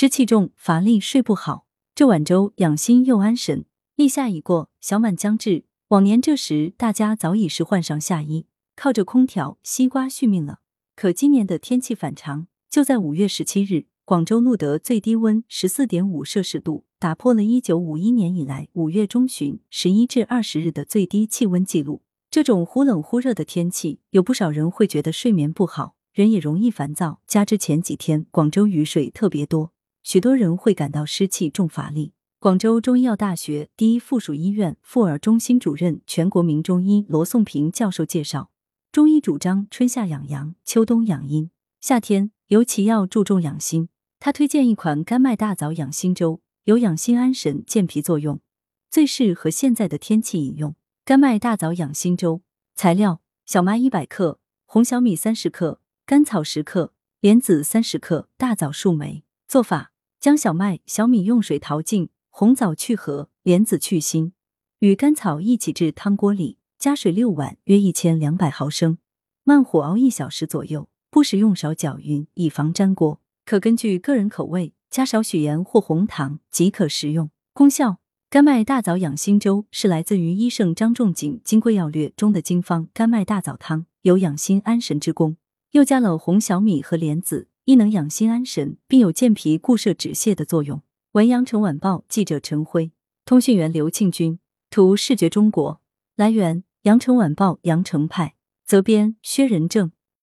湿气重，乏力，睡不好。这碗粥养心又安神。立夏已过，小满将至。往年这时，大家早已是换上夏衣，靠着空调、西瓜续命了。可今年的天气反常，就在五月十七日，广州录得最低温十四点五摄氏度，打破了一九五一年以来五月中旬十一至二十日的最低气温记录。这种忽冷忽热的天气，有不少人会觉得睡眠不好，人也容易烦躁。加之前几天广州雨水特别多。许多人会感到湿气重、乏力。广州中医药大学第一附属医院妇儿中心主任、全国名中医罗颂平教授介绍，中医主张春夏养阳，秋冬养阴。夏天尤其要注重养心。他推荐一款甘麦大枣养心粥，有养心安神、健脾作用，最适合现在的天气饮用。甘麦大枣养心粥材料：小麦一百克，红小米三十克，甘草十克，莲子三十克，大枣数枚。做法。将小麦、小米用水淘净，红枣去核，莲子去心，与甘草一起置汤锅里，加水六碗（约一千两百毫升），慢火熬一小时左右。不时用勺搅匀，以防粘锅。可根据个人口味加少许盐或红糖即可食用。功效：甘麦大枣养心粥是来自于医圣张仲景《金匮要略》中的经方甘麦大枣汤，有养心安神之功。又加了红小米和莲子。亦能养心安神，并有健脾固摄止泻的作用。文阳城晚报记者陈辉，通讯员刘庆军，图视觉中国。来源：阳城晚报阳城派，责编：薛仁正。